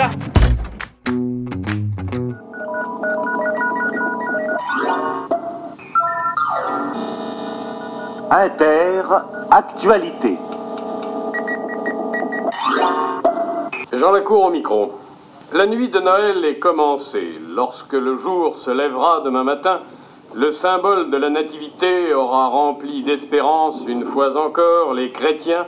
ça Inter, actualité. Jean Lacour au micro. La nuit de Noël est commencée. Lorsque le jour se lèvera demain matin, le symbole de la Nativité aura rempli d'espérance une fois encore les chrétiens,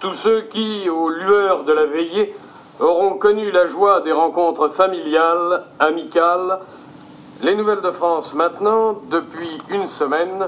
tous ceux qui, aux lueurs de la veillée, auront connu la joie des rencontres familiales, amicales. Les nouvelles de France maintenant, depuis une semaine,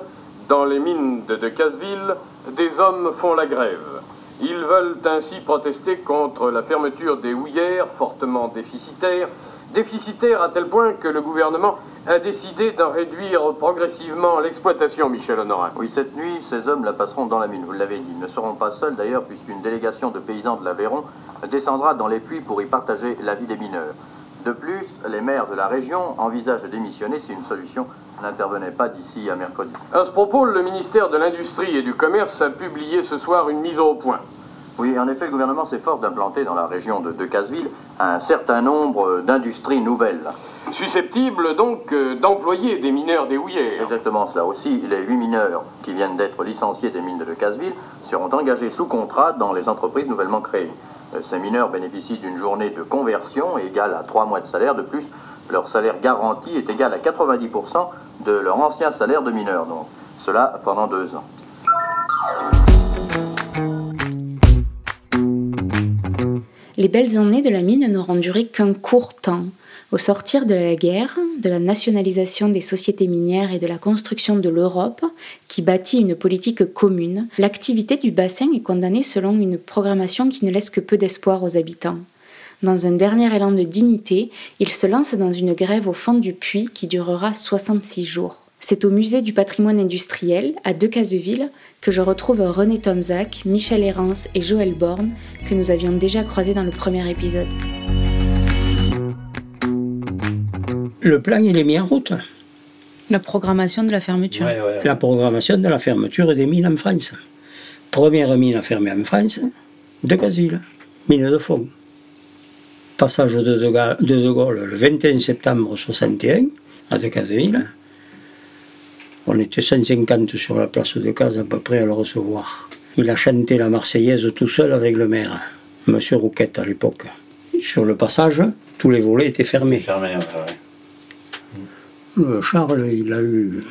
dans les mines de Decazeville, des hommes font la grève. Ils veulent ainsi protester contre la fermeture des houillères fortement déficitaires, déficitaires à tel point que le gouvernement a décidé d'en réduire progressivement l'exploitation, Michel Honorin. Oui, cette nuit, ces hommes la passeront dans la mine, vous l'avez dit. Ils ne seront pas seuls d'ailleurs, puisqu'une délégation de paysans de l'Aveyron descendra dans les puits pour y partager la vie des mineurs. De plus, les maires de la région envisagent de démissionner si une solution n'intervenait pas d'ici à mercredi. À ce propos, le ministère de l'Industrie et du Commerce a publié ce soir une mise au point. Oui, en effet, le gouvernement s'efforce d'implanter dans la région de Decazeville un certain nombre d'industries nouvelles. Susceptibles donc euh, d'employer des mineurs des houillères. Exactement cela aussi. Les huit mineurs qui viennent d'être licenciés des mines de Decazeville seront engagés sous contrat dans les entreprises nouvellement créées. Ces mineurs bénéficient d'une journée de conversion égale à trois mois de salaire. De plus, leur salaire garanti est égal à 90% de leur ancien salaire de mineur. Donc, cela pendant deux ans. Les belles années de la mine n'auront duré qu'un court temps. Au sortir de la guerre, de la nationalisation des sociétés minières et de la construction de l'Europe, qui bâtit une politique commune, l'activité du bassin est condamnée selon une programmation qui ne laisse que peu d'espoir aux habitants. Dans un dernier élan de dignité, il se lance dans une grève au fond du puits qui durera 66 jours. C'est au musée du patrimoine industriel, à Decazeville, que je retrouve René Tomzac, Michel Hérance et Joël Borne, que nous avions déjà croisés dans le premier épisode. Le plan, il est mis en route. La programmation de la fermeture. Ouais, ouais. La programmation de la fermeture des mines en France. Première mine à fermer en France, de Gazville, mine de fond. Passage de De, Ga- de De Gaulle le 21 septembre 61 à Decazeville. On était 150 sur la place de Caz à peu près à le recevoir. Il a chanté la Marseillaise tout seul avec le maire, Monsieur Rouquette à l'époque. Sur le passage, tous les volets étaient fermés. Fermé, ouais, ouais. Le Charles, il a eu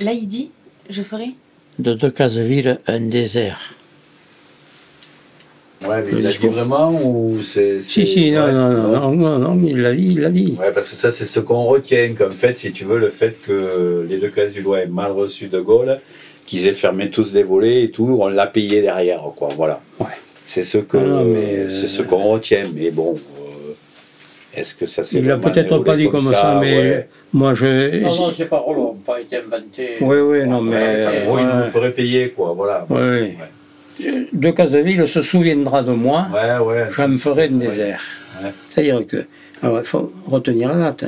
Là, il dit Je ferai de Decazeville un désert. Ouais, mais il l'a dit vraiment ou c'est. Si, si, non, non, non, non, non, non, il l'a dit, il l'a dit. Ouais, parce que ça, c'est ce qu'on retient comme fait, si tu veux, le fait que les deux Casullois aient mal reçu de Gaulle, qu'ils aient fermé tous les volets et tout, on l'a payé derrière, quoi. Voilà. Ouais. C'est ce que, Ah mais, euh, c'est ce qu'on retient. Mais bon, euh, est-ce que ça s'est Il l'a peut-être pas dit comme ça, mais ouais. moi je. Non, non, ces paroles n'ont pas été inventées. Oui, oui, non, mais. bon, il ouais, nous ferait payer, quoi. Voilà. ouais, ouais. De Casaville se souviendra de moi, Ouais, ouais. j'en ferai un désert. Ouais. C'est-à-dire que. Alors il faut retenir la date.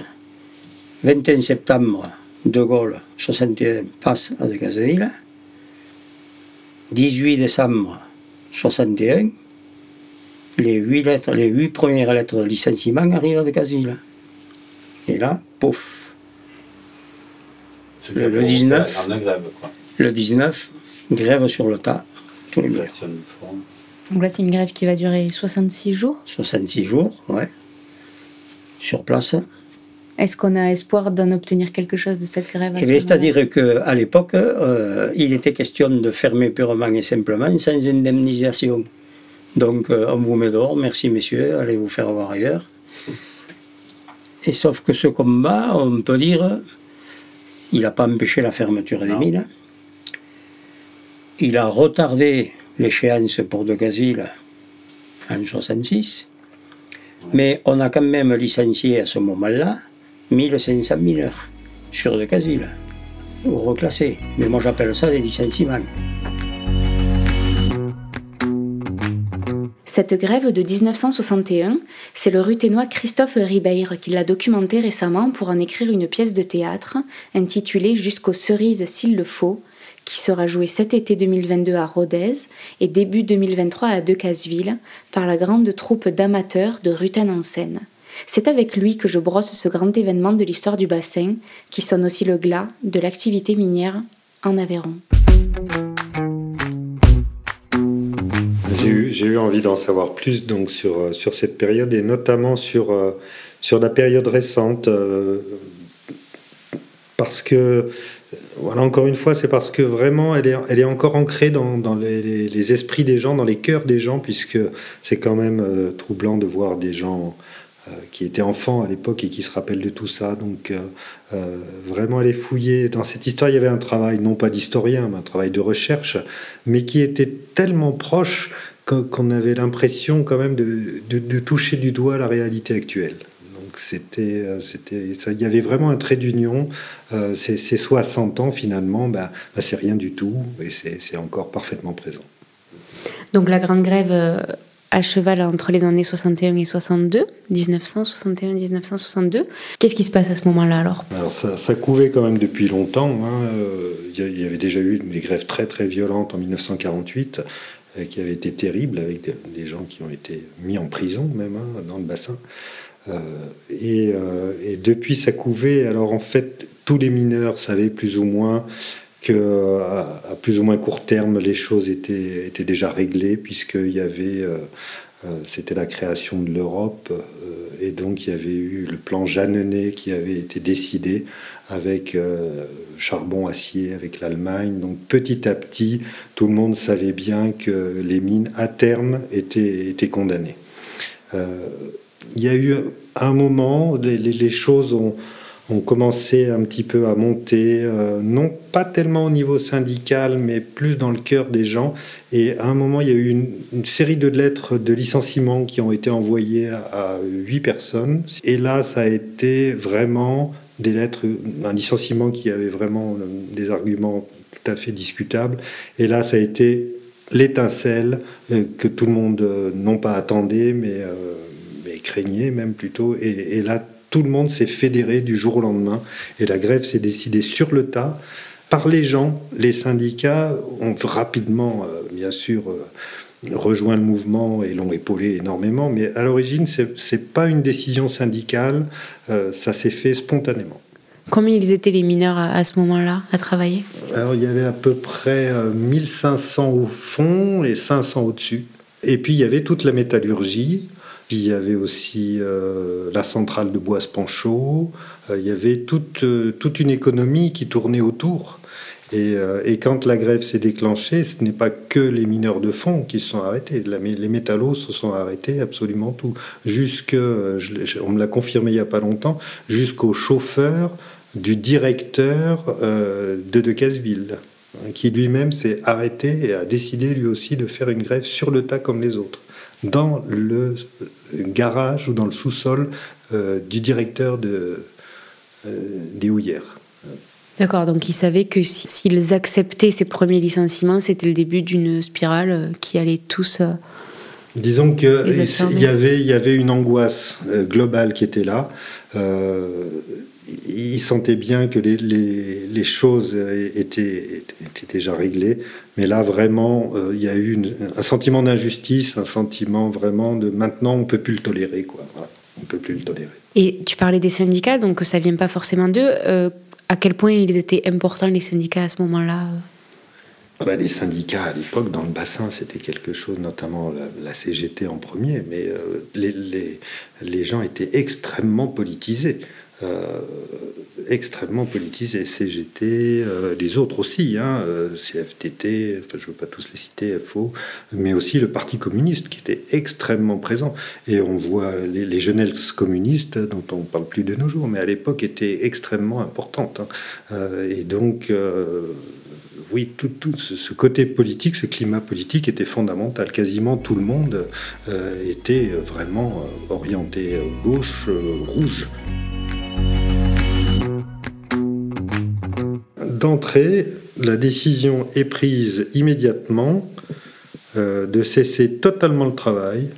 21 septembre, De Gaulle, 61, passe à De Casaville. 18 décembre 61, les huit lettres, les huit premières lettres de licenciement arrivent à De Casaville. Et là, pouf, Le- le 19. En un grève, quoi. le 19, grève sur le tas, tous les. Donc là, c'est une grève qui va durer 66 jours. 66 jours, ouais, sur place. Est-ce qu'on a espoir d'en obtenir quelque chose de cette grève à Eh ce C'est-à-dire qu'à l'époque, euh, il était question de fermer purement et simplement sans indemnisation. Donc, euh, on vous met dehors, merci messieurs, allez vous faire voir ailleurs. Et sauf que ce combat, on peut dire, il n'a pas empêché la fermeture des Non. mines. Il a retardé l'échéance pour De Gazville en 66. Mais on a quand même licencié à ce moment-là 1500 mineurs sur De Gazville, ou reclassés. Mais moi j'appelle ça des licenciements. Cette grève de 1961, c'est le ruténois Christophe Ribeir qui l'a documentée récemment pour en écrire une pièce de théâtre intitulée Jusqu'aux cerises s'il le faut, qui sera joué cet été 2022 à Rodez et début 2023 à Decazeville par la grande troupe d'amateurs de Rutan en Seine. C'est avec lui que je brosse ce grand événement de l'histoire du bassin, qui sonne aussi le glas de l'activité minière en Aveyron. J'ai eu, envie d'en savoir plus donc sur, euh, sur cette période et notamment sur, euh, sur la période récente. Euh, parce que, voilà, encore une fois, c'est parce que vraiment, elle est, elle est encore ancrée dans, dans les, esprits des gens, dans les cœurs des gens, puisque c'est quand même troublant de voir des gens qui était enfant à l'époque et qui se rappelle de tout ça. Donc vraiment aller fouiller. Dans cette histoire, il y avait un travail, non pas d'historien, mais un travail de recherche, mais qui était tellement proche qu'on avait l'impression quand même de, de, toucher du doigt la réalité actuelle. Donc c'était, c'était, il y avait vraiment un trait d'union. ces, 60 ans finalement, ben, ben, c'est rien du tout et c'est, encore parfaitement présent. Donc la grande grève à cheval entre les années 61 et 62, 1961-1962. Qu'est-ce qui se passe à ce moment-là alors? Alors ça, couvait quand même depuis longtemps. Hein. Il y avait déjà eu des grèves très très violentes en 1948 euh, qui avaient été terribles avec des gens qui ont été mis en prison même hein, dans le bassin. Euh, et, euh, et, depuis ça couvait. Alors en fait, tous les mineurs savaient plus ou moins que à, plus ou moins court terme, les choses étaient, étaient déjà réglées, puisqu'il y avait, euh, euh, c'était la création de l'Europe, euh, et donc il y avait eu le plan Jeannenet qui avait été décidé avec charbon, acier, avec l'Allemagne. Donc petit à petit, tout le monde savait bien que les mines, à terme, étaient, condamnées. il y a eu un moment, les, les choses ont ont commencé un petit peu à monter, euh, non pas tellement au niveau syndical, mais plus dans le cœur des gens. Et à un moment, il y a eu une, série de lettres de licenciement qui ont été envoyées à huit personnes. Et là, ça a été vraiment des lettres, un licenciement qui avait vraiment des arguments tout à fait discutables. Et là, ça a été l'étincelle euh, que tout le monde, euh, non pas attendait, mais, craignait même plutôt. Et, là, tout le monde s'est fédéré du jour au lendemain et la grève s'est décidée sur le tas par les gens. Les syndicats ont rapidement, euh, bien sûr, euh, rejoint le mouvement et l'ont épaulé énormément, mais à l'origine, ce n'est pas une décision syndicale, euh, ça s'est fait spontanément. Combien ils étaient les mineurs à, ce moment-là à travailler? Alors il y avait à peu près 1500 au fond et 500 au-dessus. Et puis il y avait toute la métallurgie, puis il y avait aussi euh, la centrale de Bois-Panchaud. Euh, il y avait toute, euh, toute une économie qui tournait autour. Et, et quand la grève s'est déclenchée, ce n'est pas que les mineurs de fond qui se sont arrêtés. les métallos se sont arrêtés, absolument tout. Jusque, on me l'a confirmé il n'y a pas longtemps, jusqu'au chauffeur du directeur de Decazeville, qui lui-même s'est arrêté et a décidé lui aussi de faire une grève sur le tas comme les autres dans le garage ou dans le sous-sol euh, du directeur de, euh, des houillères. D'accord, donc ils savaient que s'ils acceptaient ces premiers licenciements, c'était le début d'une spirale euh, qui allait tous... Disons qu'il y avait, y avait une angoisse globale qui était là. ils sentaient bien que les, les, choses étaient, étaient, déjà réglées. Mais là, vraiment, euh, il y a eu un sentiment d'injustice, un sentiment vraiment de maintenant, on ne peut plus le tolérer. Quoi. on peut plus le tolérer. Et tu parlais des syndicats, donc ça ne vient pas forcément d'eux. Euh, à quel point ils étaient importants, les syndicats, à ce moment-là? Ah bah, les syndicats à l'époque dans le bassin c'était quelque chose, notamment la, CGT en premier, mais euh, les, les, les, gens étaient extrêmement politisés. Euh, extrêmement politisé, CGT, euh, les autres aussi, hein, euh, CFTT, enfin, je ne veux pas tous les citer, FO, mais aussi le Parti communiste qui était extrêmement présent. Et on voit les, les jeunesses communistes, dont on ne parle plus de nos jours, mais à l'époque étaient extrêmement importantes. Hein. et donc, oui, tout, tout ce, côté politique, ce climat politique était fondamental. Quasiment tout le monde était vraiment orienté gauche, rouge. D'entrée, la décision est prise immédiatement euh, de cesser totalement le travail,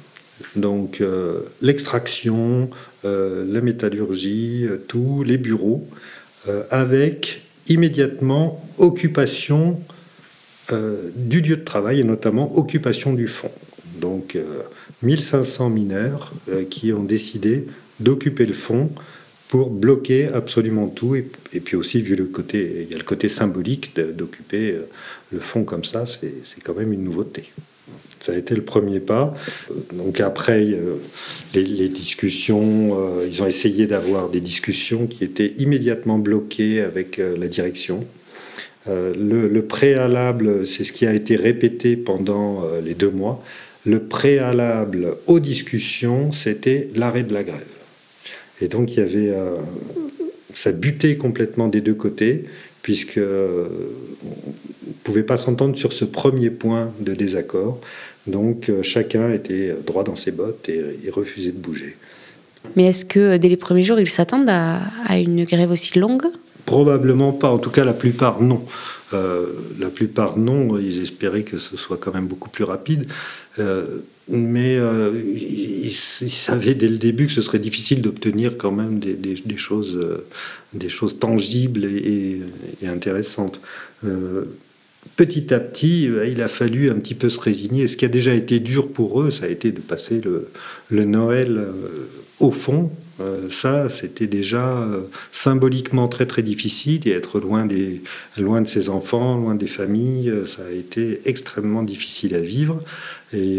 donc euh, l'extraction, euh, la métallurgie, tous les bureaux, avec immédiatement occupation du lieu de travail et notamment occupation du fond. Donc 1500 mineurs qui ont décidé d'occuper le fond pour bloquer absolument tout. Et, puis aussi, vu le côté, il y a le côté symbolique d'occuper euh, le fond comme ça, c'est quand même une nouveauté. Ça a été le premier pas. Donc après, les, discussions, euh, ils ont essayé d'avoir des discussions qui étaient immédiatement bloquées avec euh, la direction. Le, préalable, c'est ce qui a été répété pendant les deux mois. Le préalable aux discussions, c'était l'arrêt de la grève. Et donc il y avait euh, ça butait complètement des deux côtés puisque euh, ne pouvait pas s'entendre sur ce premier point de désaccord. Donc euh, chacun était droit dans ses bottes et, refusait de bouger. Mais est-ce que dès les premiers jours, ils s'attendent à, une grève aussi longue? Probablement pas, en tout cas la plupart non. La plupart non, ils espéraient que ce soit quand même beaucoup plus rapide mais euh, ils, savaient dès le début que ce serait difficile d'obtenir quand même des, choses, euh, des choses tangibles et, intéressantes. Euh, petit à petit, il a fallu un petit peu se résigner. Ce qui a déjà été dur pour eux, ça a été de passer le Noël au fond, euh, ça, c'était déjà euh, symboliquement très très difficile et être loin, de ses enfants, loin des familles, euh, ça a été extrêmement difficile à vivre. Et,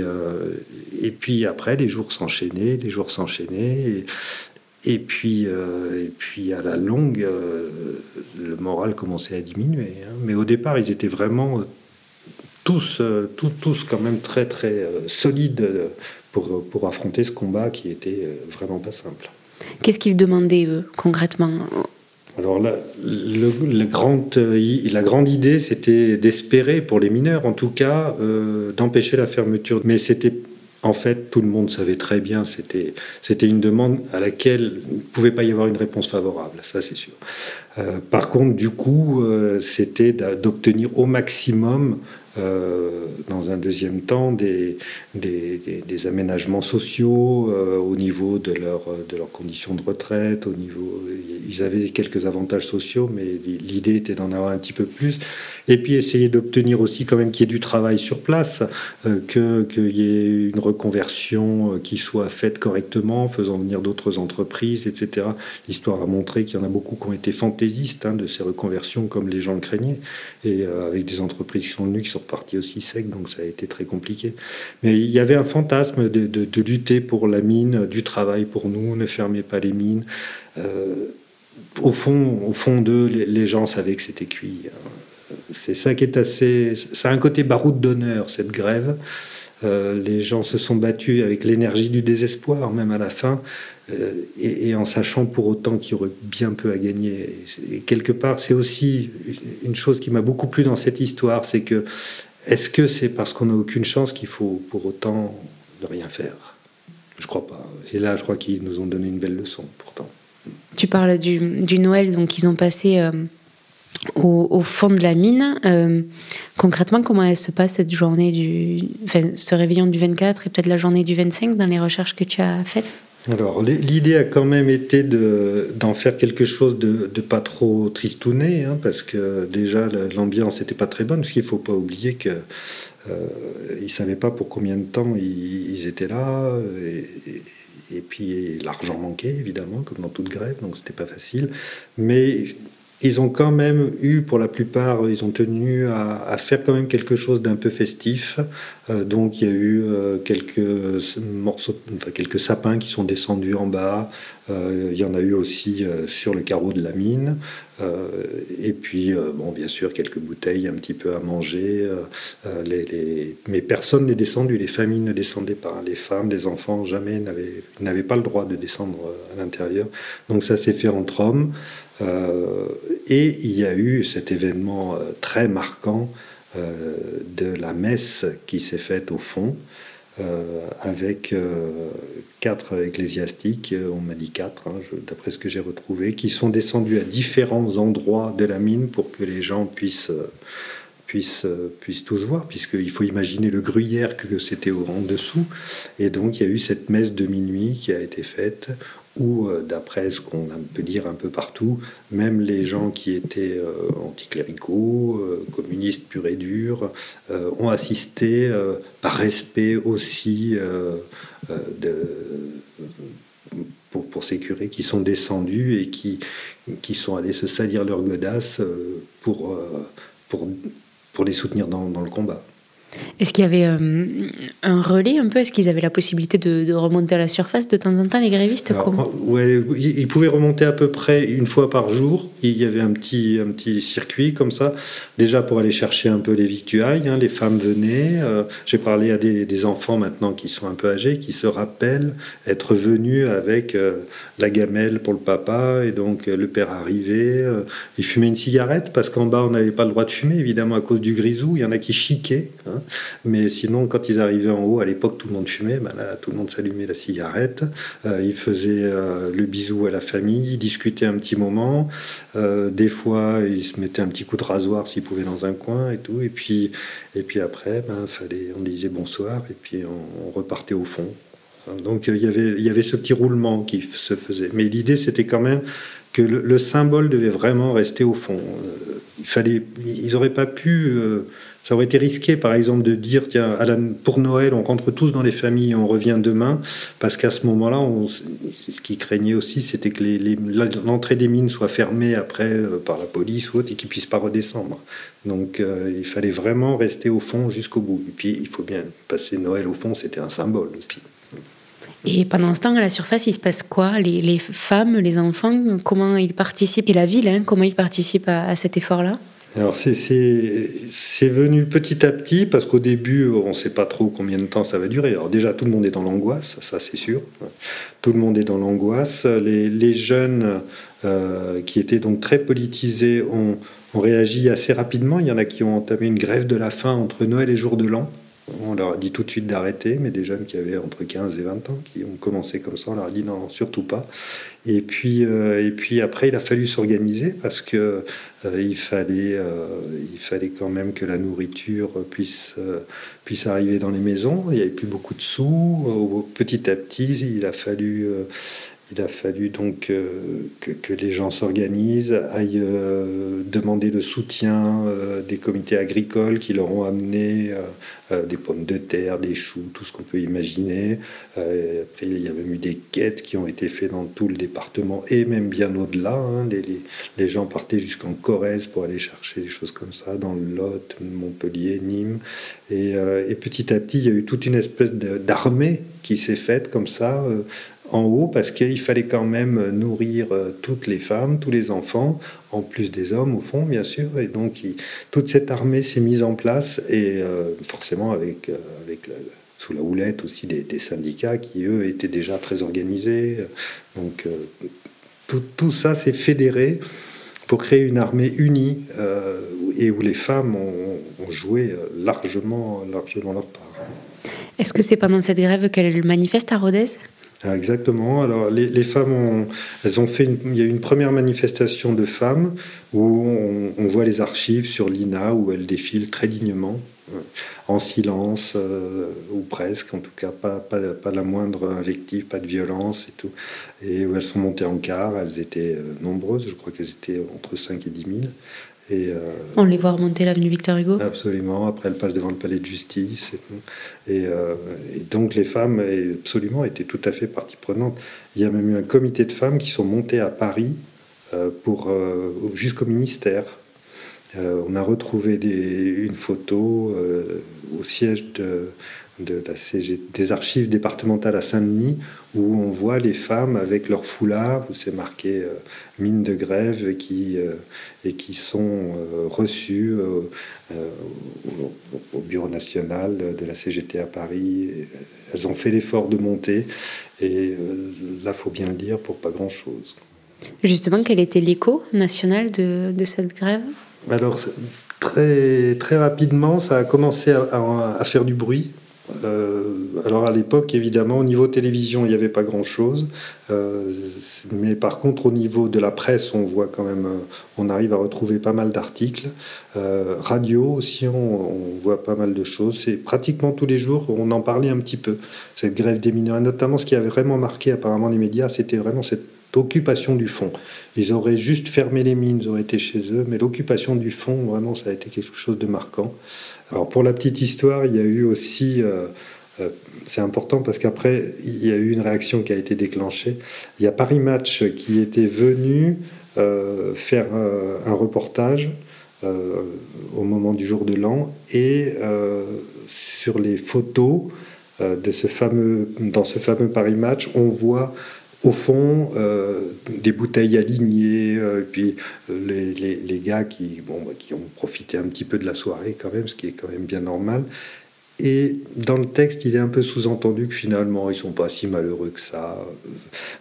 et puis après, les jours s'enchaînaient, les jours s'enchaînaient. Et, puis, et puis à la longue, le moral commençait à diminuer. Hein. Mais au départ, ils étaient vraiment tous, tous, tous quand même très très solides pour, pour affronter ce combat qui était vraiment pas simple. Qu'est-ce qu'ils demandaient, eux, concrètement alors la, le, grande, euh, la grande idée, c'était d'espérer, pour les mineurs en tout cas, euh, d'empêcher la fermeture. Mais c'était, en fait, tout le monde savait très bien, c'était, c'était une demande à laquelle il ne pouvait pas y avoir une réponse favorable, ça c'est sûr. Euh, par contre, du coup, c'était d'obtenir au maximum euh, dans un deuxième temps des, des, des, aménagements sociaux euh, au niveau de, leur, de leurs conditions de retraite, au niveau, ils avaient quelques avantages sociaux, mais l'idée était d'en avoir un petit peu plus. Et puis essayer d'obtenir aussi quand même qu'il y ait du travail sur place, euh, qu'il y ait une reconversion qui soit faite correctement, faisant venir d'autres entreprises, etc. L'histoire a montré qu'il y en a beaucoup qui ont été fantaisistes hein, de ces reconversions, comme les gens le craignaient, et avec des entreprises qui sont venues, qui sont parti aussi sec, donc ça a été très compliqué. Mais il y avait un fantasme de, lutter pour la mine, du travail pour nous, ne fermez pas les mines. Euh, au fond, au fond d'eux, les, gens savaient que c'était cuit. C'est ça qui est assez. Ça a un côté baroud d'honneur, cette grève. Euh, les gens se sont battus avec l'énergie du désespoir, même à la fin, euh, et, en sachant pour autant qu'il y aurait bien peu à gagner. Et quelque part, c'est aussi une chose qui m'a beaucoup plu dans cette histoire, c'est que est-ce que c'est parce qu'on n'a aucune chance qu'il faut pour autant ne rien faire? Je crois pas. Et là, je crois qu'ils nous ont donné une belle leçon, pourtant. Tu parles du, Noël, donc ils ont passé euh, au, fond de la mine. Euh, concrètement, comment elle se passe cette journée du, enfin, ce réveillon du 24 et peut-être la journée du 25 dans les recherches que tu as faites? Alors, l'idée a quand même été d'en faire quelque chose de, pas trop tristouné, hein, parce que déjà l'ambiance n'était pas très bonne, parce qu'il faut pas oublier qu'ils euh, savaient pas pour combien de temps ils, étaient là, et, et puis l'argent manquait évidemment, comme dans toute grève, donc c'était pas facile. Mais ils ont quand même eu, pour la plupart, ils ont tenu à, faire quand même quelque chose d'un peu festif. Euh, donc il y a eu euh, quelques morceaux, quelques sapins qui sont descendus en bas. Euh, il y en a eu aussi sur le carreau de la mine. et puis, bon, bien sûr, quelques bouteilles, un petit peu à manger. Les, Mais personne n'est descendu. Les familles ne descendaient pas. Les femmes, les enfants, jamais n'avaient pas le droit de descendre à l'intérieur. Donc ça s'est fait entre hommes. Euh, et il y a eu cet événement euh, très marquant euh, de la messe qui s'est faite au fond, avec quatre ecclésiastiques, on m'a dit quatre, hein, d'après ce que j'ai retrouvé, qui sont descendus à différents endroits de la mine pour que les gens puissent puissent, puissent tous voir, puisqu'il faut imaginer le gruyère que c'était en dessous. Et donc il y a eu cette messe de minuit qui a été faite où, euh, d'après ce qu'on peut dire un peu partout, même les gens qui étaient euh, anticléricaux, euh, communistes purs et durs, ont assisté par respect aussi pour, pour, ces curés qui sont descendus et qui, qui sont allés se salir leurs godasses pour, pour, pour les soutenir dans, dans le combat. Est-ce qu'il y avait euh, un relais un peu? Est-ce qu'ils avaient la possibilité de, remonter à la surface de temps en temps, les grévistes ouais, Ils pouvaient remonter à peu près une fois par jour. Il y avait un petit, un petit circuit comme ça, déjà pour aller chercher un peu les victuailles. Hein. les femmes venaient. Euh, j'ai parlé à des, enfants maintenant qui sont un peu âgés, qui se rappellent être venus avec euh, la gamelle pour le papa. Et donc le père arrivait. il fumait une cigarette parce qu'en bas, on n'avait pas le droit de fumer, évidemment, à cause du grisou. Il y en a qui chiquaient. Hein. Mais sinon, quand ils arrivaient en haut, à l'époque, tout le monde fumait. Ben là, tout le monde s'allumait la cigarette. Euh, ils faisaient euh, le bisou à la famille, ils discutaient un petit moment. Euh, des fois, ils se mettaient un petit coup de rasoir s'ils pouvaient dans un coin et tout. Et puis, et puis après, ben, fallait, on disait bonsoir et puis on, repartait au fond. Donc il y avait, il y avait ce petit roulement qui se faisait. Mais l'idée, c'était quand même que le, symbole devait vraiment rester au fond. il fallait, ils n'auraient pas pu ça aurait été risqué, par exemple, de dire tiens, pour Noël, on rentre tous dans les familles et on revient demain, parce qu'à ce moment-là, ce qui craignait aussi, c'était que l'entrée des mines soit fermée après euh, par la police ou autre et qu'ils puissent pas redescendre. Donc, euh, il fallait vraiment rester au fond jusqu'au bout. Et puis, il faut bien passer Noël au fond, c'était un symbole aussi. Et pendant ce temps, à la surface, il se passe quoi? Les, femmes, les enfants, comment ils participent? Et la ville, hein, comment ils participent à cet effort-là? Alors c'est venu petit à petit parce qu'au début on ne sait pas trop combien de temps ça va durer. Alors déjà tout le monde est dans l'angoisse, ça c'est sûr. Tout le monde est dans l'angoisse. Les, jeunes euh, qui étaient donc très politisés ont, ont, réagi assez rapidement. Il y en a qui ont entamé une grève de la faim entre Noël et jour de l'an. On leur a dit tout de suite d'arrêter, mais des jeunes qui avaient entre 15 et 20 ans, qui ont commencé comme ça, on leur a dit non, surtout pas. Et puis, euh, après, il a fallu s'organiser parce que euh, il fallait, euh, quand même que la nourriture puisse, puisse arriver dans les maisons. Il n'y avait plus beaucoup de sous. Petit à petit, il a fallu il a fallu donc euh, que, les gens s'organisent, aillent euh, demander le soutien euh, des comités agricoles qui leur ont amené des pommes de terre, des choux, tout ce qu'on peut imaginer. après, il y a même eu des quêtes qui ont été faites dans tout le département et même bien au-delà. Hein. Les, gens partaient jusqu'en Corrèze pour aller chercher des choses comme ça, dans le Lot, Montpellier, Nîmes. Et, et petit à petit, il y a eu toute une espèce d'armée qui s'est faite comme ça en haut parce qu'il fallait quand même nourrir euh, toutes les femmes, tous les enfants, en plus des hommes au fond, bien sûr. Et donc, toute cette armée s'est mise en place et euh, forcément avec, euh, avec sous la houlette aussi des, syndicats qui, eux, étaient déjà très organisés. Donc, tout, ça s'est fédéré pour créer une armée unie et où les femmes ont, ont, joué largement, largement leur part. Est-ce que c'est pendant cette grève qu'elles manifestent à Rodez? Exactement. Alors les, femmes, ont, elles ont fait. il y a eu une première manifestation de femmes où on, voit les archives sur l'INA où elles défilent très dignement, euh, en silence euh, ou presque, en tout cas pas, pas, la moindre invective, pas de violence et tout. Et où elles sont montées en car. Elles étaient euh, nombreuses. Je crois qu'elles étaient entre 5 et 10 000. Euh, On les voit remonter l'avenue Victor Hugo Absolument. Après, elles passent devant le palais de justice. Et, euh, donc, les femmes, absolument, étaient tout à fait partie prenante. Il y a même eu un comité de femmes qui sont montées à Paris euh, pour, jusqu'au ministère. on a retrouvé une photo au siège de, de la CG, des archives départementales à Saint-Denis où on voit les femmes avec leur foulard, où c'est marqué euh, mine de grève, qui, euh, et qui sont euh, reçues au, Bureau national de la CGT à Paris. Elles ont fait l'effort de monter, et là, faut bien le dire, pour pas grand-chose. Justement, quel était l'écho national de, de cette grève? Alors, très, très rapidement, ça a commencé à, à faire du bruit Euh, alors à l'époque, évidemment, au niveau télévision, il n'y avait pas grand-chose. Euh, mais par contre, au niveau de la presse, on voit quand même, on arrive à retrouver pas mal d'articles. radio aussi, on, voit pas mal de choses. C'est pratiquement tous les jours, on en parlait un petit peu, cette grève des mineurs. Et notamment, ce qui avait vraiment marqué apparemment les médias, c'était vraiment cette occupation du fond. Ils auraient juste fermé les mines, ils auraient été chez eux, mais l'occupation du fond, vraiment, ça a été quelque chose de marquant. Alors pour la petite histoire, il y a eu aussi, euh, euh, c'est important parce qu'après, il y a eu une réaction qui a été déclenchée. Il y a Paris Match qui était venu euh, faire un reportage au moment du jour de l'an et sur les photos de ce fameux, dans ce fameux Paris Match, on voit au fond, euh, des bouteilles alignées, euh, puis euh, les, gars qui, bah, qui ont profité un petit peu de la soirée quand même, ce qui est quand même bien normal. Et dans le texte, il est un peu sous-entendu que finalement, ils sont pas si malheureux que ça.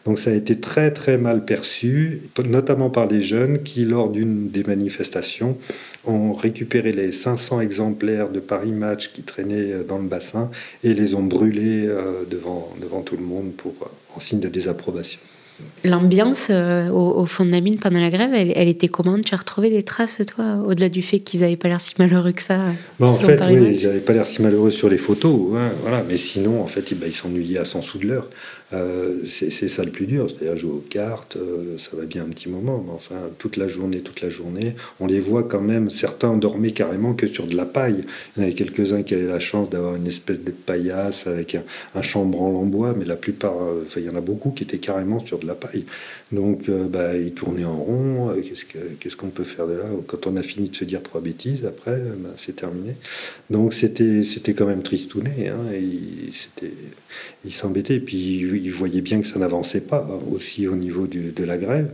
Donc ça a été très très mal perçu, notamment par les jeunes qui, lors d'une des manifestations, ont récupéré les 500 exemplaires de Paris Match qui traînaient dans le bassin et les ont brûlés devant, devant tout le monde pour signe de désapprobation. L'ambiance euh, au, fond de la mine pendant la grève, elle, était comment Tu as retrouvé des traces, toi, au-delà du fait qu'ils n'avaient pas l'air si malheureux que ça bah, En fait, oui, ils n'avaient pas l'air si malheureux sur les photos, hein, voilà. mais sinon, en fait, ils s'ennuyaient à 100 sous de l'heure. Euh, c'est ça le plus dur, c'est-à-dire jouer aux cartes, euh, ça va bien un petit moment, mais enfin, toute la journée, toute la journée, on les voit quand même, certains dormaient carrément que sur de la paille. Il y en avait quelques-uns qui avaient la chance d'avoir une espèce de paillasse avec un, chambranle en bois, mais la plupart, euh, enfin, il y en a beaucoup qui étaient carrément sur de la paille. Donc, bah, ils tournaient en rond, qu'est-ce qu'on peut faire de là? Quand on a fini de se dire trois bêtises, après, bah, c'est terminé. Donc, c'était quand même tristouné, hein, et ils s'embêtaient, puis ils voyaient bien que ça n'avançait pas hein, aussi au niveau de la grève.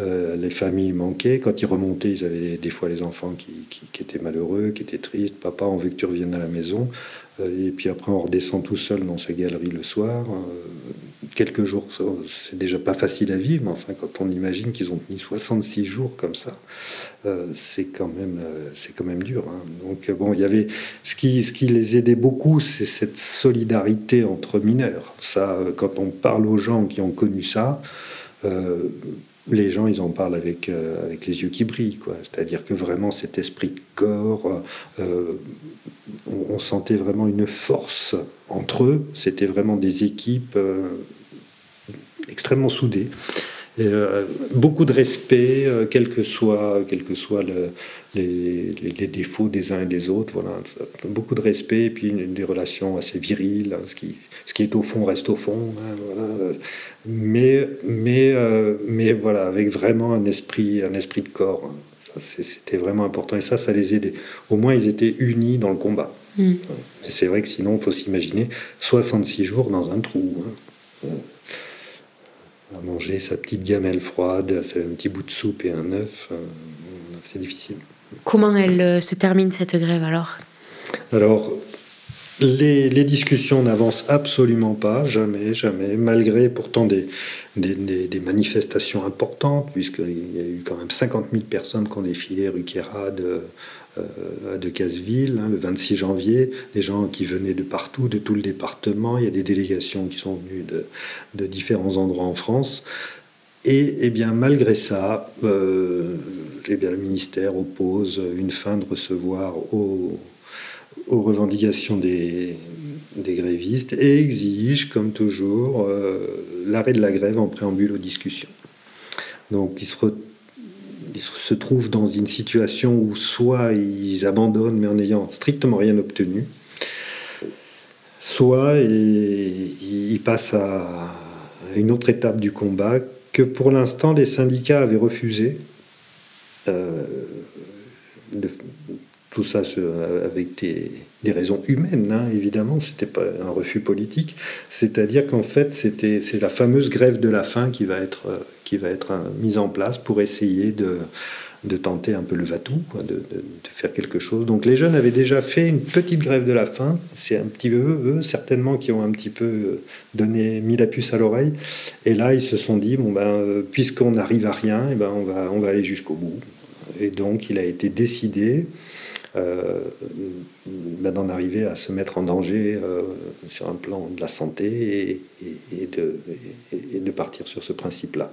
Euh, les familles manquaient. Quand ils remontaient, ils avaient des, fois les enfants qui, étaient malheureux, qui étaient tristes. Papa, on veut que tu reviennes à la maison. Euh, et puis après, on redescend tout seul dans sa galerie le soir. Euh, quelques jours, c'est déjà pas facile à vivre, mais enfin, quand on imagine qu'ils ont tenu 66 jours comme ça, c'est quand même, c'est quand même dur. Hein. Donc bon, il y avait ce qui, ce qui les aidait beaucoup, c'est cette solidarité entre mineurs. Ça, quand on parle aux gens qui ont connu ça les gens, ils en parlent avec, euh, les yeux qui brillent. C'est-à-dire que vraiment, cet esprit de corps, euh, on, sentait vraiment une force entre eux. C'était vraiment des équipes euh, extrêmement soudées. Euh, beaucoup de respect, euh, quels que soient quel que soit le, les, les, défauts des uns et des autres. Voilà. Beaucoup de respect et puis des relations assez viriles. Hein, ce, qui, ce qui est au fond reste au fond. Hein, voilà. Mais, mais, euh, mais voilà, avec vraiment un esprit, un esprit de corps. Hein. C'était vraiment important et ça, ça les aidait. Au moins, ils étaient unis dans le combat. Mm. Et c'est vrai que sinon, il faut s'imaginer 66 jours dans un trou à manger sa petite gamelle froide, un petit bout de soupe et un œuf, euh, c'est difficile. Comment elle euh, se termine cette grève alors? Alors, les, les discussions n'avancent absolument pas, jamais, jamais, malgré pourtant des, des, des, manifestations importantes, puisqu'il y a eu quand même 50 000 personnes qui ont défilé rue Quérade euh, de Casseville, hein, le 26 janvier, des gens qui venaient de partout, de tout le département. Il y a des délégations qui sont venues de, différents endroits en France. Et eh bien, malgré ça, euh, eh bien, le ministère oppose une fin de recevoir aux, revendications des, grévistes et exige, comme toujours, euh, l'arrêt de la grève en préambule aux discussions. Donc, il se ils se trouvent dans une situation où soit ils abandonnent mais en n'ayant strictement rien obtenu, soit ils passent à une autre étape du combat que pour l'instant les syndicats avaient refusé. Euh, tout ça avec des, raisons humaines, hein, évidemment, c'était pas un refus politique. C'est-à-dire qu'en fait, c'était c'est la fameuse grève de la faim qui va être qui va être mise en place pour essayer de de tenter un peu le vatou, de, de, faire quelque chose. Donc les jeunes avaient déjà fait une petite grève de la faim. C'est un petit peu eux, certainement, qui ont un petit peu donné, mis la puce à l'oreille. Et là, ils se sont dit, bon ben, euh, puisqu'on n'arrive à rien, et eh ben, on va, on va aller jusqu'au bout. et donc il a été décidé euh, ben, d'en arriver à se mettre en danger euh, sur un plan de la santé et, de, partir sur ce principe-là.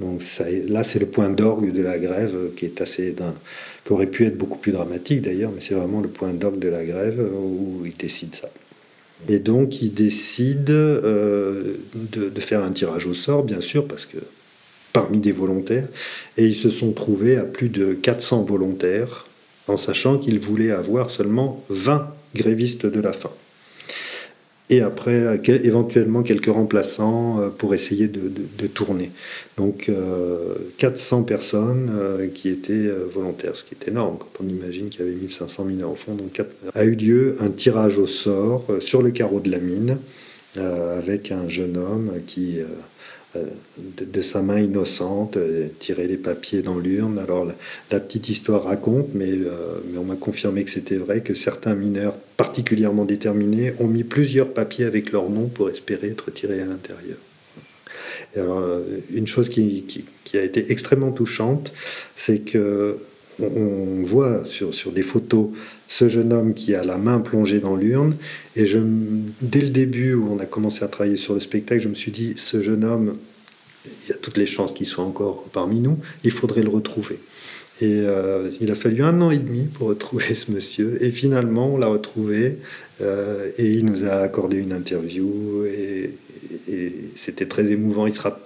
Donc là, c'est le point d'orgue de la grève qui est assez qui aurait pu être beaucoup plus dramatique d'ailleurs, mais c'est vraiment le point d'orgue de la grève où il décide ça. Et donc, il décide euh, de, de, faire un tirage au sort, bien sûr, parce que parmi des volontaires, et ils se sont trouvés à plus de 400 volontaires, en sachant qu'ils voulaient avoir seulement 20 grévistes de la faim et après éventuellement quelques remplaçants euh, pour essayer de, tourner. Donc 400 euh, personnes euh, qui étaient volontaires, ce qui est énorme quand on imagine qu'il y avait 1500 mineurs au fond. Donc a eu lieu un tirage au sort sur le carreau de la mine avec un jeune homme qui euh, de, sa main innocente, euh, tirer les papiers dans l'urne. Alors la, petite histoire raconte, mais, euh, mais on m'a confirmé que c'était vrai, que certains mineurs particulièrement déterminés ont mis plusieurs papiers avec leur nom pour espérer être tirés à l'intérieur. alors, une chose qui, qui, a été extrêmement touchante, c'est que on voit sur, sur, des photos ce jeune homme qui a la main plongée dans l'urne. Et je, dès le début où on a commencé à travailler sur le spectacle, je me suis dit, ce jeune homme, il y a toutes les chances qu'il soit encore parmi nous, il faudrait le retrouver. Et euh, il a fallu un an et demi pour retrouver ce monsieur. Et finalement, on l'a retrouvé. Euh, et il nous a accordé une interview. Et, et c'était très émouvant. Il sera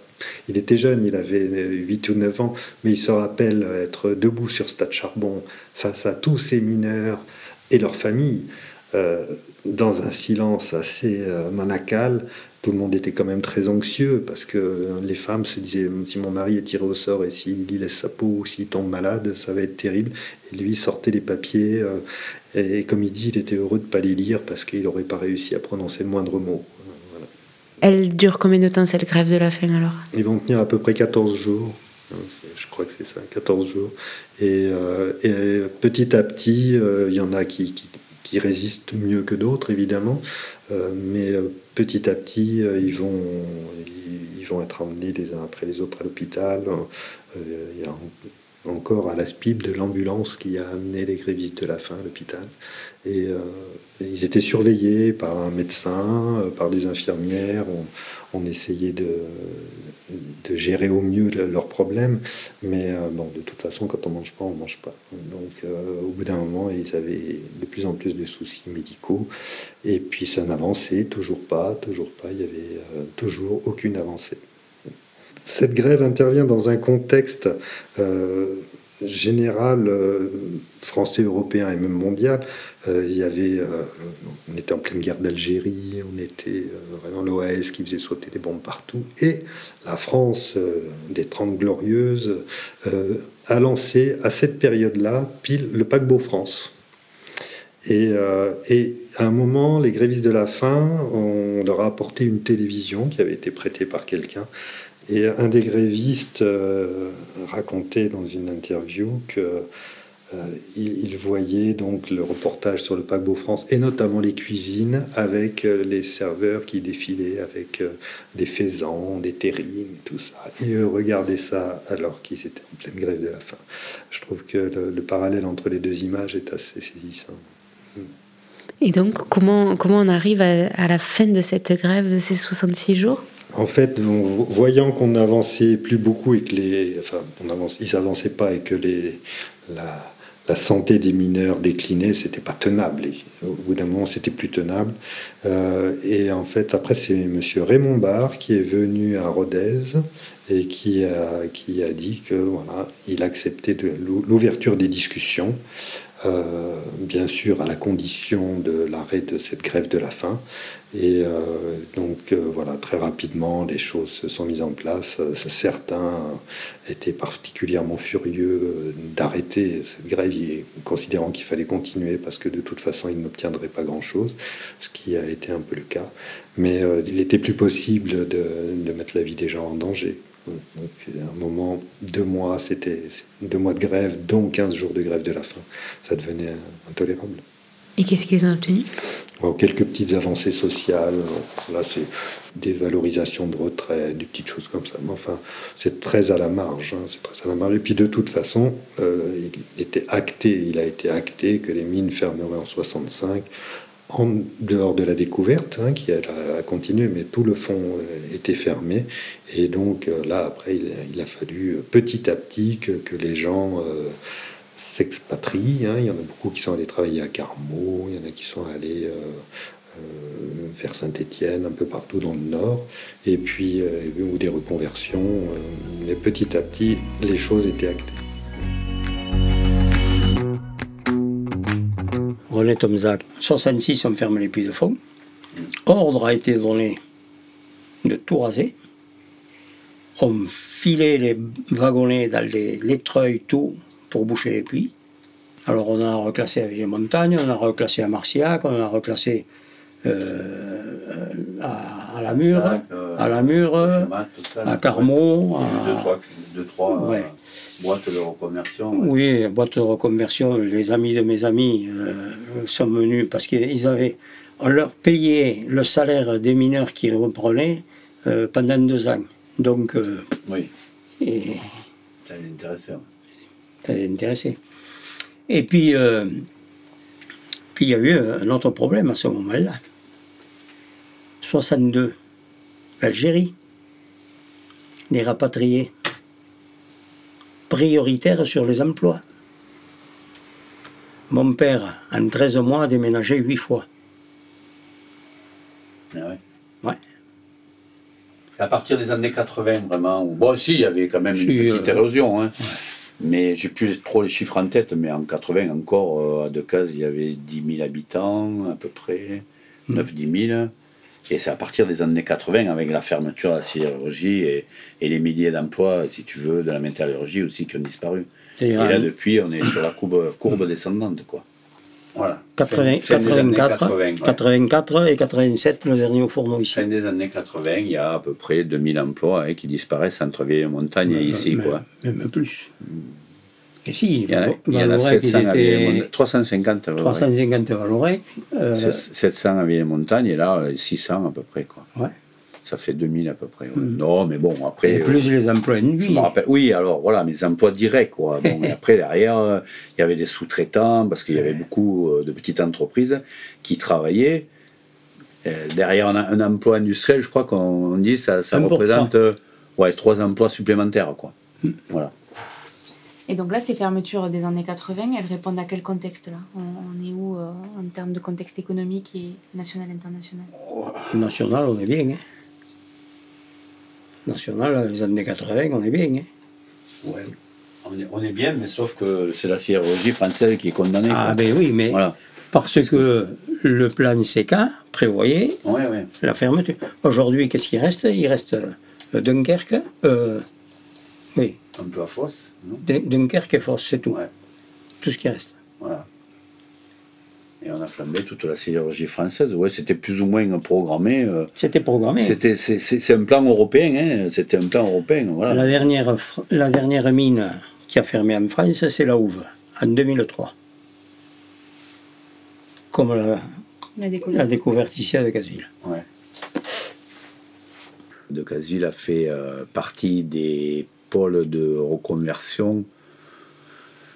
il était jeune, il avait 8 ou 9 ans, mais il se rappelle être debout sur Stade Charbon face à tous ces mineurs et leurs familles, euh, dans un silence assez euh, monacal. Tout le monde était quand même très anxieux parce que les femmes se disaient si mon mari est tiré au sort et s'il laisse sa peau ou s'il tombe malade, ça va être terrible. Et lui sortait les papiers euh, et, comme il dit, il était heureux de ne pas les lire parce qu'il n'aurait pas réussi à prononcer le moindre mot. Elle dure combien de temps cette grève de la faim alors? Ils vont tenir à peu près 14 jours. Je crois que c'est ça, 14 jours. Et, euh, petit à petit, euh, il y en a qui, résistent mieux que d'autres, évidemment. Euh, mais petit à petit, ils, vont, être emmenés les uns après les autres à l'hôpital. Encore à la SPIB de l'ambulance qui a amené les grévistes de la faim à l'hôpital. Et, euh, ils étaient surveillés par un médecin, euh, par des infirmières. On, essayait de, gérer au mieux leurs problèmes. Mais euh, bon, de toute façon, quand on mange pas, on mange pas. Donc au bout d'un moment, ils avaient de plus en plus de soucis médicaux. Et puis ça n'avançait toujours pas, toujours pas. Il y avait toujours aucune avancée. Cette grève intervient dans un contexte euh, général euh, français, européen et même mondial. Euh, il y avait, on était en pleine guerre d'Algérie, on était vraiment l'OAS qui faisait sauter des bombes partout, et la France des Trente Glorieuses a lancé à cette période-là pile le paquebot France. Et, et, à un moment, les grévistes de la faim, on leur a apporté une télévision qui avait été prêtée par quelqu'un et un des grévistes euh, racontait dans une interview que euh, il, voyait donc le reportage sur le paquebot France et notamment les cuisines avec euh, les serveurs qui défilaient avec des faisans, des terrines, tout ça. Et eux regardaient ça alors qu'ils étaient en pleine grève de la faim. Je trouve que le, parallèle entre les deux images est assez saisissant. Et donc, comment, comment on arrive à, à la fin de cette grève de ces 66 jours? En fait, voyant qu'on n'avançait plus beaucoup et que les, enfin, on avance, ils n'avançaient pas et que la, santé des mineurs déclinait, c'était pas tenable. au bout d'un moment, c'était plus tenable. Euh, et en fait, après, c'est Monsieur Raymond Barre qui est venu à Rodez et qui a, qui a dit que voilà, il acceptait l'ouverture des discussions. Euh, bien sûr à la condition de l'arrêt de cette grève de la faim. Et euh, donc euh, voilà, très rapidement, les choses se sont mises en place. Certains étaient particulièrement furieux d'arrêter cette grève, considérant qu'il fallait continuer parce que de toute façon, ils n'obtiendraient pas grand-chose, ce qui a été un peu le cas. Mais il n'était plus possible de mettre la vie des gens en danger. Donc, un moment, deux mois, c'était deux mois de grève, dont 15 jours de grève de la faim. Ça devenait intolérable. Et qu'est-ce qu'ils ont obtenu? Bon, quelques petites avancées sociales. Là, c'est des valorisations de retraite, des petites choses comme ça. Mais enfin, c'est très à la marge. hein, c'est très à la marge. Et puis, de toute façon, euh, il était acté, il a été acté que les mines fermeraient en 65, en dehors de la découverte, hein, qui a, continué, mais tout le fond euh, était fermé. Et donc, euh, là, après, il, a- fallu euh, petit à petit que, les gens. s'expatrient. hein. Il y en a beaucoup qui sont allés travailler à Carmaux, il y en a qui sont allés euh, euh, vers Saint-Étienne, un peu partout dans le nord, et puis ou des reconversions. mais petit à petit, les choses étaient actées. René Tomzac, 66, on ferme les puits de fond. Ordre a été donné de tout raser. On filait les wagonnets dans les, treuils, tout, pour boucher les puits. Alors on a reclassé à Vieille-Montagne, on a reclassé à Marciac, on a reclassé euh, à, la Mure, à la Mure, Chemin, ça, à là. Carmaux, Deux, à- trois, deux, trois Ouais. euh, boîtes de reconversion. ouais. Oui, boîte de reconversion, les amis de mes amis euh, sont venus parce qu'ils avaient. On leur payait le salaire des mineurs qui reprenaient euh, pendant deux ans. Donc, euh, Oui, et, c'est intéressant. ça les intéressait. Et puis, puis il y a eu un autre problème à ce moment-là. 62, l'Algérie, les rapatriés, prioritaires sur les emplois. Mon père, en 13 mois, a déménagé 8 fois. Ah ouais? Ouais. À partir des années 80, vraiment. où- Bon, si, il y avait quand même Si, une petite euh, érosion. Hein. Mais j'ai plus trop les chiffres en tête, mais en 80 encore, euh, à Decazes, il y avait 10 000 habitants, à peu près, Mm. 9-10 000. Et c'est à partir des années 80, avec la fermeture de la sidérurgie et, et les milliers d'emplois, si tu veux, de la métallurgie aussi qui ont disparu. Et là, depuis, on est sur la courbe, courbe descendante, quoi. Voilà. 80 Fin- fin des années 84, 80, ouais. 84 et 87, le dernier au fourneau ici. Fin des années 80, il y a à peu près 2000 emplois hein, qui disparaissent entre Vieille-Montagne et ici. Même- Quoi. Même plus. Et si, Il y en a, Val- il y en a Vallourec, ils 700 à étaient Vieille-Montagne. 350 à Vallourec. 350 Vallourec. euh, C'est- 700 à Vieille-Montagne et là euh, 600 à peu près. Quoi. ouais. Ça fait 2000 à peu près. ouais. Non, mais bon, après. Et euh, plus les emplois rappelle, oui, alors voilà, mes emplois directs, quoi. Bon, et après, derrière, euh, il y avait des sous-traitants, parce qu'il y avait beaucoup euh, de petites entreprises qui travaillaient. Euh, derrière un, un emploi industriel, je crois qu'on dit ça, représente euh, ouais, trois emplois supplémentaires, quoi. Voilà. Et donc là, ces fermetures des années 80, elles répondent à quel contexte là? On, on est où euh, en termes de contexte économique et national, international? National, on est bien. Hein. National, les années 80, on est bien. Hein. Ouais. On est, on est bien, mais sauf que c'est la sidérurgie française qui est condamnée. Ah quoi. ben oui, mais Voilà. parce que le plan CK prévoyait Ouais, ouais. la fermeture. Aujourd'hui, qu'est-ce qui reste? Il reste euh, Dunkerque, euh, oui, fausse, non? Dun- Dunkerque et Fosse, c'est tout. Ouais. Tout ce qui reste. Voilà. Et on a flambé toute la sidérurgie française. Ouais, c'était plus ou moins programmé. euh, C'était programmé. C'était, c'est, un plan européen, hein. c'était un plan européen. Voilà. La dernière, fr- la dernière mine qui a fermé en France, c'est la Houve, en 2003. Comme la, La la découverte. découverte ici à Decazeville. Ouais. De Casville a fait euh, partie des pôles de reconversion.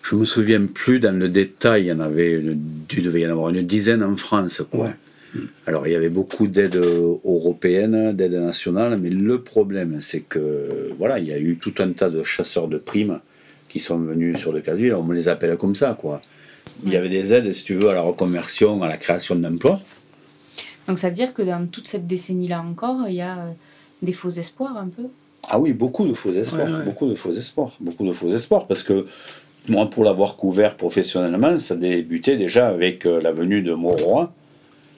Je me souviens plus dans le détail, il y en avait, une- il devait y en avoir une dizaine en France. Quoi. Ouais. Alors il y avait beaucoup d'aides européennes, d'aides nationales, mais le problème c'est que voilà, il y a eu tout un tas de chasseurs de primes qui sont venus sur le Casville, on me les appelle comme ça quoi. Il y avait des aides, si tu veux, à la reconversion, à la création d'emplois. Donc ça veut dire que dans toute cette décennie-là encore, il y a euh, des faux espoirs un peu? Ah oui, beaucoup de faux espoirs, Ouais, ouais. beaucoup de faux espoirs, beaucoup de faux espoirs, parce que moi, pour l'avoir couvert professionnellement, ça débutait déjà avec euh, la venue de Mauroy,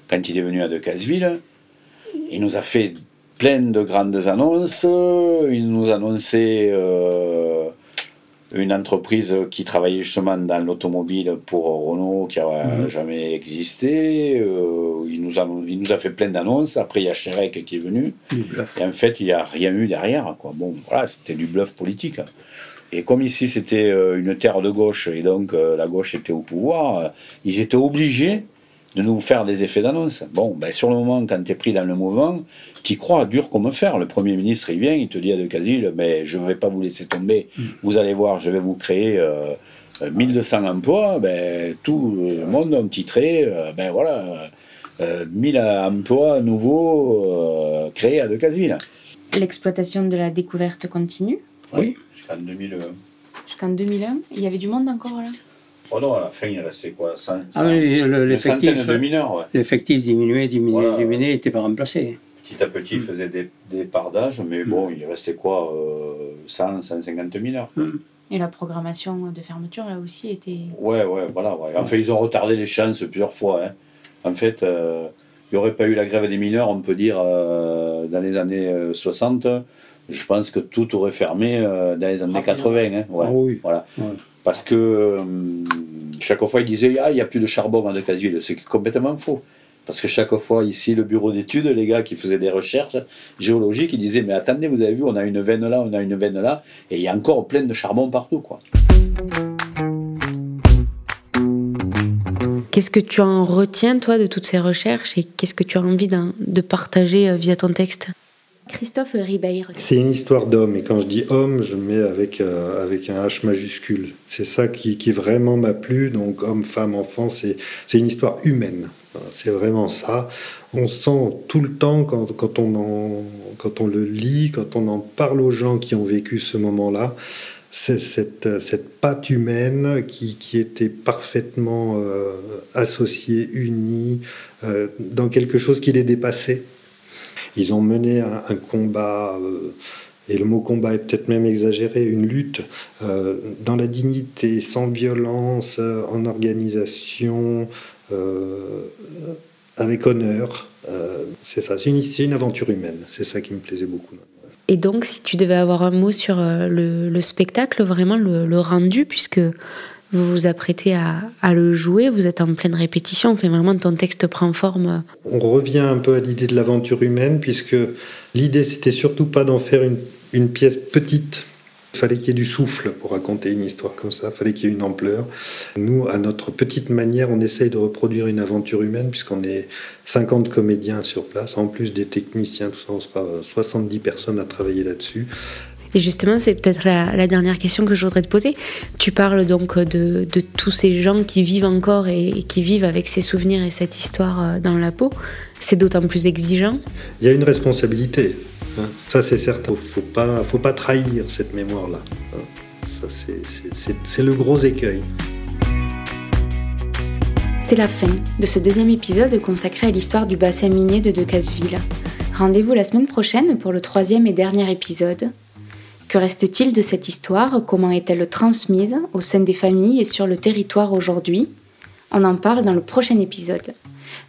quand il est venu à Decazeville. Il nous a fait plein de grandes annonces, il nous annonçait euh, une entreprise qui travaillait justement dans l'automobile pour Renault qui n'a jamais existé, Euh, il, nous a, il nous a fait plein d'annonces, après il y a Chérec qui est venu, et en fait, il n'y a rien eu derrière. Quoi. Bon, voilà, c'était du bluff politique. Et comme ici, c'était euh, une terre de gauche, et donc euh, la gauche était au pouvoir, ils étaient obligés de nous faire des effets d'annonce. Bon, ben, sur le moment, quand tu es pris dans le mouvement, tu crois dur comme fer. Le Premier ministre, il vient, il te dit à Decazil, mais je ne vais pas vous laisser tomber. Vous allez voir, je vais vous créer euh, 1200 emplois. Ben, tout le monde a titré, euh, ben voilà, euh, 1000 emplois nouveaux euh, créés à Decazil. L'exploitation de la découverte continue? Oui. Jusqu'en 2001. jusqu'en 2001. Il y avait du monde encore là? Oh non, à la fin, il restait quoi 100, Ah oui, le- une centaine l'effectif, de mineurs, ouais. l'effectif diminuait, diminuait, Voilà. diminuait, n'était pas remplacé. Petit à petit, il faisait des, des parts d'âge, mais bon, il restait quoi euh, 100, 150 mineurs. Et la programmation de fermeture là aussi était. Ouais, ouais, voilà. Ouais. Enfin, ils ont retardé les chances plusieurs fois. hein. En fait, euh, il n'y aurait pas eu la grève des mineurs, on peut dire, euh, dans les années euh, 60. Je pense que tout aurait fermé euh, dans les années 80. hein. Ouais, Ah oui. Voilà. Ouais. Parce que euh, chaque fois, ils disaient Ah, il n'y a plus de charbon à Decazeville. C'est complètement faux. Parce que chaque fois, ici, le bureau d'études, les gars qui faisaient des recherches géologiques, ils disaient Mais attendez, vous avez vu, on a une veine là, on a une veine là, et il y a encore plein de charbon partout. quoi. Qu'est-ce que tu en retiens, toi, de toutes ces recherches et qu'est-ce que tu as envie de partager euh, via ton texte? Christophe. C'est une histoire d'homme, et quand je dis homme, je mets avec, euh, avec un H majuscule. C'est ça qui, qui vraiment m'a plu, donc homme, femme, enfant, c'est une histoire humaine. C'est vraiment ça. On sent tout le temps, quand, quand, on en- quand on le lit, quand on en parle aux gens qui ont vécu ce moment-là, cette, cette patte humaine qui, qui était parfaitement euh, associée, unie, euh, dans quelque chose qui les dépassait. Ils ont mené un, combat, euh, et le mot combat est peut-être même exagéré, une lutte euh, dans la dignité, sans violence, euh, en organisation, avec honneur. C'est ça, c'est une, aventure humaine. C'est ça qui me plaisait beaucoup. Et donc, si tu devais avoir un mot sur le, le spectacle, vraiment le rendu, puisque vous vous apprêtez à, le jouer, vous êtes en pleine répétition, enfin vraiment ton texte prend forme. On revient un peu à l'idée de l'aventure humaine, puisque l'idée, c'était surtout pas d'en faire une, une pièce petite. Il fallait qu'il y ait du souffle pour raconter une histoire comme ça, il fallait qu'il y ait une ampleur. Nous, à notre petite manière, on essaye de reproduire une aventure humaine, puisqu'on est 50 comédiens sur place, en plus des techniciens, tout ça, on sera 70 personnes à travailler là-dessus. Et justement, c'est peut-être la, la dernière question que je voudrais te poser. Tu parles donc de, de tous ces gens qui vivent encore et, et qui vivent avec ces souvenirs et cette histoire euh, dans la peau. C'est d'autant plus exigeant. Il y a une responsabilité, hein. ça c'est certain. Il ne faut pas, faut pas trahir cette mémoire-là. hein. Ça, C'est le gros écueil. C'est la fin de ce deuxième épisode consacré à l'histoire du bassin minier de Decazeville. Rendez-vous la semaine prochaine pour le troisième et dernier épisode. Que reste-t-il de cette histoire? Comment est-elle transmise au sein des familles et sur le territoire aujourd'hui? On en parle dans le prochain épisode.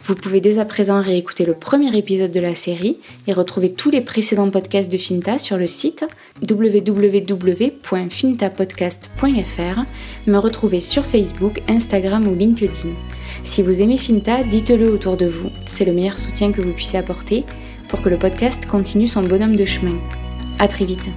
Vous pouvez dès à présent réécouter le premier épisode de la série et retrouver tous les précédents podcasts de Finta sur le site www.fintapodcast.fr, me retrouver sur Facebook, Instagram ou LinkedIn. Si vous aimez Finta, dites-le autour de vous. C'est le meilleur soutien que vous puissiez apporter pour que le podcast continue son bonhomme de chemin. À très vite.